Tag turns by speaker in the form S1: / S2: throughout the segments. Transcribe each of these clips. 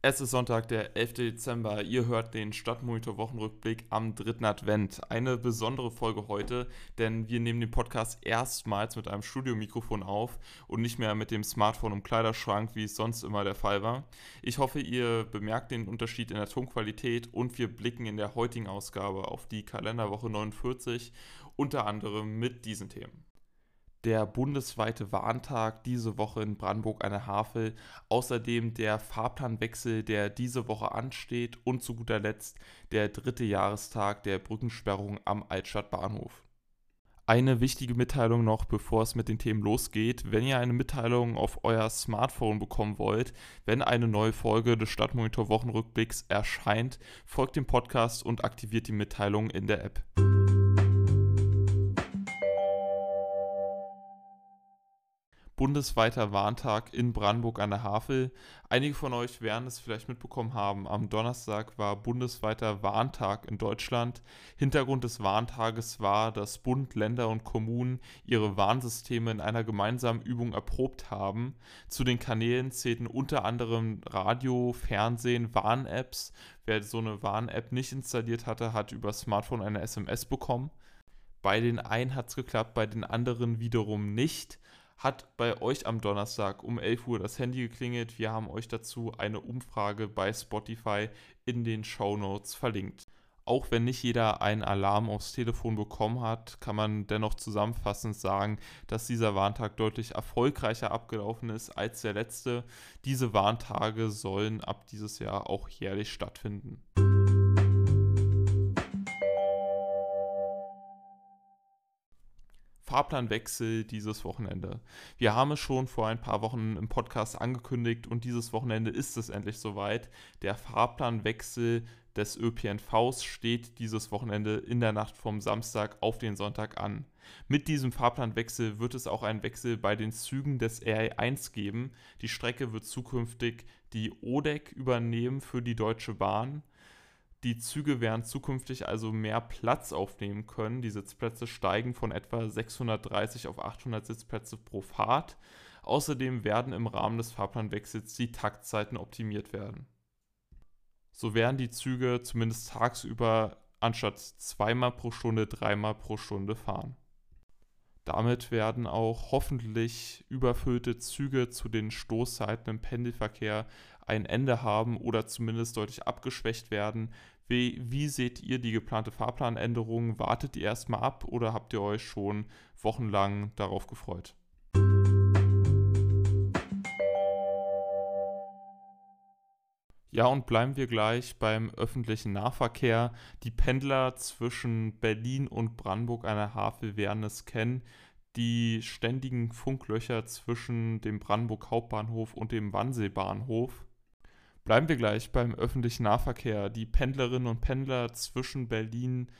S1: Es ist Sonntag, der 11. Dezember. Ihr hört den Stadtmonitor Wochenrückblick am dritten Advent. Eine besondere Folge heute, denn wir nehmen den Podcast erstmals mit einem Studiomikrofon auf und nicht mehr mit dem Smartphone im Kleiderschrank, wie es sonst immer der Fall war. Ich hoffe, ihr bemerkt den Unterschied in der Tonqualität und wir blicken in der heutigen Ausgabe auf die Kalenderwoche 49, unter anderem mit diesen Themen der bundesweite Warntag diese Woche in Brandenburg an der Havel, außerdem der Fahrplanwechsel, der diese Woche ansteht und zu guter Letzt der dritte Jahrestag der Brückensperrung am Altstadtbahnhof. Eine wichtige Mitteilung noch, bevor es mit den Themen losgeht. Wenn ihr eine Mitteilung auf euer Smartphone bekommen wollt, wenn eine neue Folge des Stadtmonitor Wochenrückblicks erscheint, folgt dem Podcast und aktiviert die Mitteilung in der App. Bundesweiter Warntag in Brandenburg an der Havel. Einige von euch werden es vielleicht mitbekommen haben. Am Donnerstag war bundesweiter Warntag in Deutschland. Hintergrund des Warntages war, dass Bund, Länder und Kommunen ihre Warnsysteme in einer gemeinsamen Übung erprobt haben. Zu den Kanälen zählten unter anderem Radio, Fernsehen, Warn-Apps. Wer so eine Warn-App nicht installiert hatte, hat über Smartphone eine SMS bekommen. Bei den einen hat es geklappt, bei den anderen wiederum nicht hat bei euch am Donnerstag um 11 Uhr das Handy geklingelt. Wir haben euch dazu eine Umfrage bei Spotify in den Show Notes verlinkt. Auch wenn nicht jeder einen Alarm aufs Telefon bekommen hat, kann man dennoch zusammenfassend sagen, dass dieser Warntag deutlich erfolgreicher abgelaufen ist als der letzte. Diese Warntage sollen ab dieses Jahr auch jährlich stattfinden. Fahrplanwechsel dieses Wochenende. Wir haben es schon vor ein paar Wochen im Podcast angekündigt und dieses Wochenende ist es endlich soweit. Der Fahrplanwechsel des ÖPNVs steht dieses Wochenende in der Nacht vom Samstag auf den Sonntag an. Mit diesem Fahrplanwechsel wird es auch einen Wechsel bei den Zügen des RE1 geben. Die Strecke wird zukünftig die ODEC übernehmen für die Deutsche Bahn. Die Züge werden zukünftig also mehr Platz aufnehmen können. Die Sitzplätze steigen von etwa 630 auf 800 Sitzplätze pro Fahrt. Außerdem werden im Rahmen des Fahrplanwechsels die Taktzeiten optimiert werden. So werden die Züge zumindest tagsüber anstatt zweimal pro Stunde dreimal pro Stunde fahren. Damit werden auch hoffentlich überfüllte Züge zu den Stoßzeiten im Pendelverkehr ein Ende haben oder zumindest deutlich abgeschwächt werden. Wie, wie seht ihr die geplante Fahrplanänderung? Wartet ihr erstmal ab oder habt ihr euch schon wochenlang darauf gefreut? Ja, und bleiben wir gleich beim öffentlichen Nahverkehr. Die Pendler zwischen Berlin und Brandenburg an der Havel werden es kennen. Die ständigen Funklöcher zwischen dem Brandenburg Hauptbahnhof und dem Wannseebahnhof. Bleiben wir gleich beim öffentlichen Nahverkehr. Die Pendlerinnen und Pendler zwischen Berlin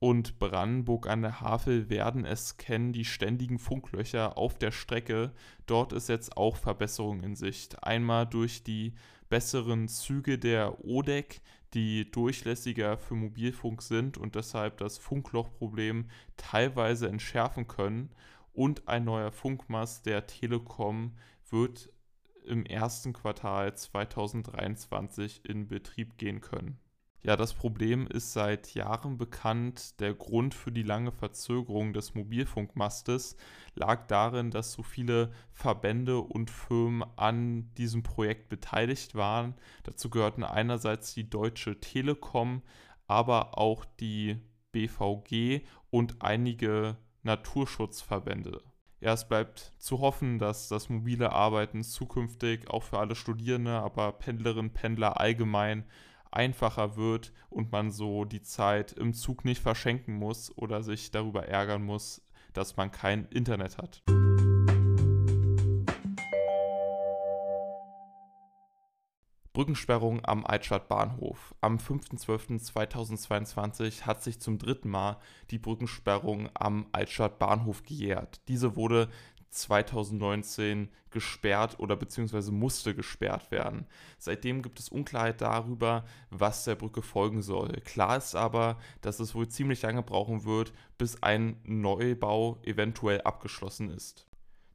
S1: und Brandenburg an der Havel werden es kennen, die ständigen Funklöcher auf der Strecke. Dort ist jetzt auch Verbesserung in Sicht. Einmal durch die besseren Züge der ODEC, die durchlässiger für Mobilfunk sind und deshalb das Funklochproblem teilweise entschärfen können. Und ein neuer Funkmast der Telekom wird im ersten Quartal 2023 in Betrieb gehen können. Ja, das Problem ist seit Jahren bekannt. Der Grund für die lange Verzögerung des Mobilfunkmastes lag darin, dass so viele Verbände und Firmen an diesem Projekt beteiligt waren. Dazu gehörten einerseits die Deutsche Telekom, aber auch die BVG und einige Naturschutzverbände. Ja, es bleibt zu hoffen, dass das mobile Arbeiten zukünftig auch für alle Studierende, aber Pendlerinnen, Pendler allgemein einfacher wird und man so die Zeit im Zug nicht verschenken muss oder sich darüber ärgern muss, dass man kein Internet hat. Brückensperrung am Altstadtbahnhof. Am 5.12.2022 hat sich zum dritten Mal die Brückensperrung am Altstadtbahnhof gejährt. Diese wurde 2019 gesperrt oder beziehungsweise musste gesperrt werden. Seitdem gibt es Unklarheit darüber, was der Brücke folgen soll. Klar ist aber, dass es wohl ziemlich lange brauchen wird, bis ein Neubau eventuell abgeschlossen ist.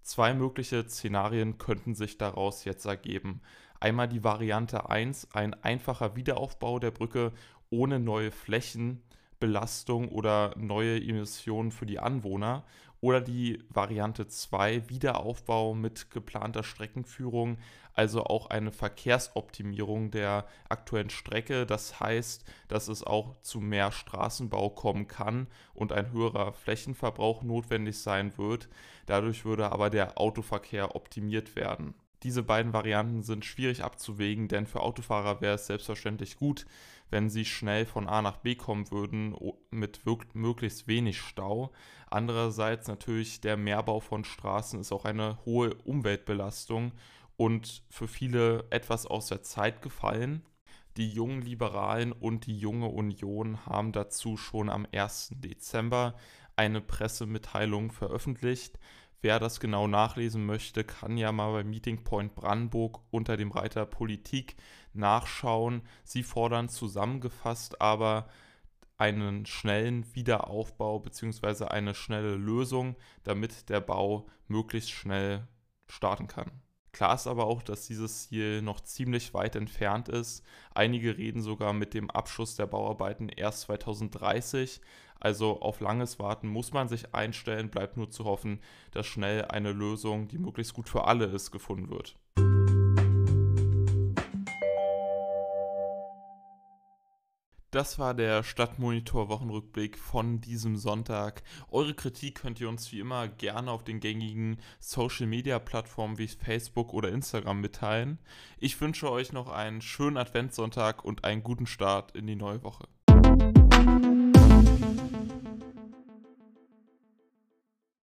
S1: Zwei mögliche Szenarien könnten sich daraus jetzt ergeben. Einmal die Variante 1, ein einfacher Wiederaufbau der Brücke ohne neue Flächenbelastung oder neue Emissionen für die Anwohner. Oder die Variante 2, Wiederaufbau mit geplanter Streckenführung, also auch eine Verkehrsoptimierung der aktuellen Strecke. Das heißt, dass es auch zu mehr Straßenbau kommen kann und ein höherer Flächenverbrauch notwendig sein wird. Dadurch würde aber der Autoverkehr optimiert werden. Diese beiden Varianten sind schwierig abzuwägen, denn für Autofahrer wäre es selbstverständlich gut, wenn sie schnell von A nach B kommen würden mit möglichst wenig Stau. Andererseits natürlich der Mehrbau von Straßen ist auch eine hohe Umweltbelastung und für viele etwas aus der Zeit gefallen. Die jungen Liberalen und die junge Union haben dazu schon am 1. Dezember eine Pressemitteilung veröffentlicht. Wer das genau nachlesen möchte, kann ja mal bei Meeting Point Brandenburg unter dem Reiter Politik nachschauen. Sie fordern zusammengefasst aber einen schnellen Wiederaufbau bzw. eine schnelle Lösung, damit der Bau möglichst schnell starten kann. Klar ist aber auch, dass dieses Ziel noch ziemlich weit entfernt ist. Einige reden sogar mit dem Abschluss der Bauarbeiten erst 2030. Also auf langes Warten muss man sich einstellen, bleibt nur zu hoffen, dass schnell eine Lösung, die möglichst gut für alle ist, gefunden wird. Das war der Stadtmonitor Wochenrückblick von diesem Sonntag. Eure Kritik könnt ihr uns wie immer gerne auf den gängigen Social Media Plattformen wie Facebook oder Instagram mitteilen. Ich wünsche euch noch einen schönen Adventssonntag und einen guten Start in die neue Woche.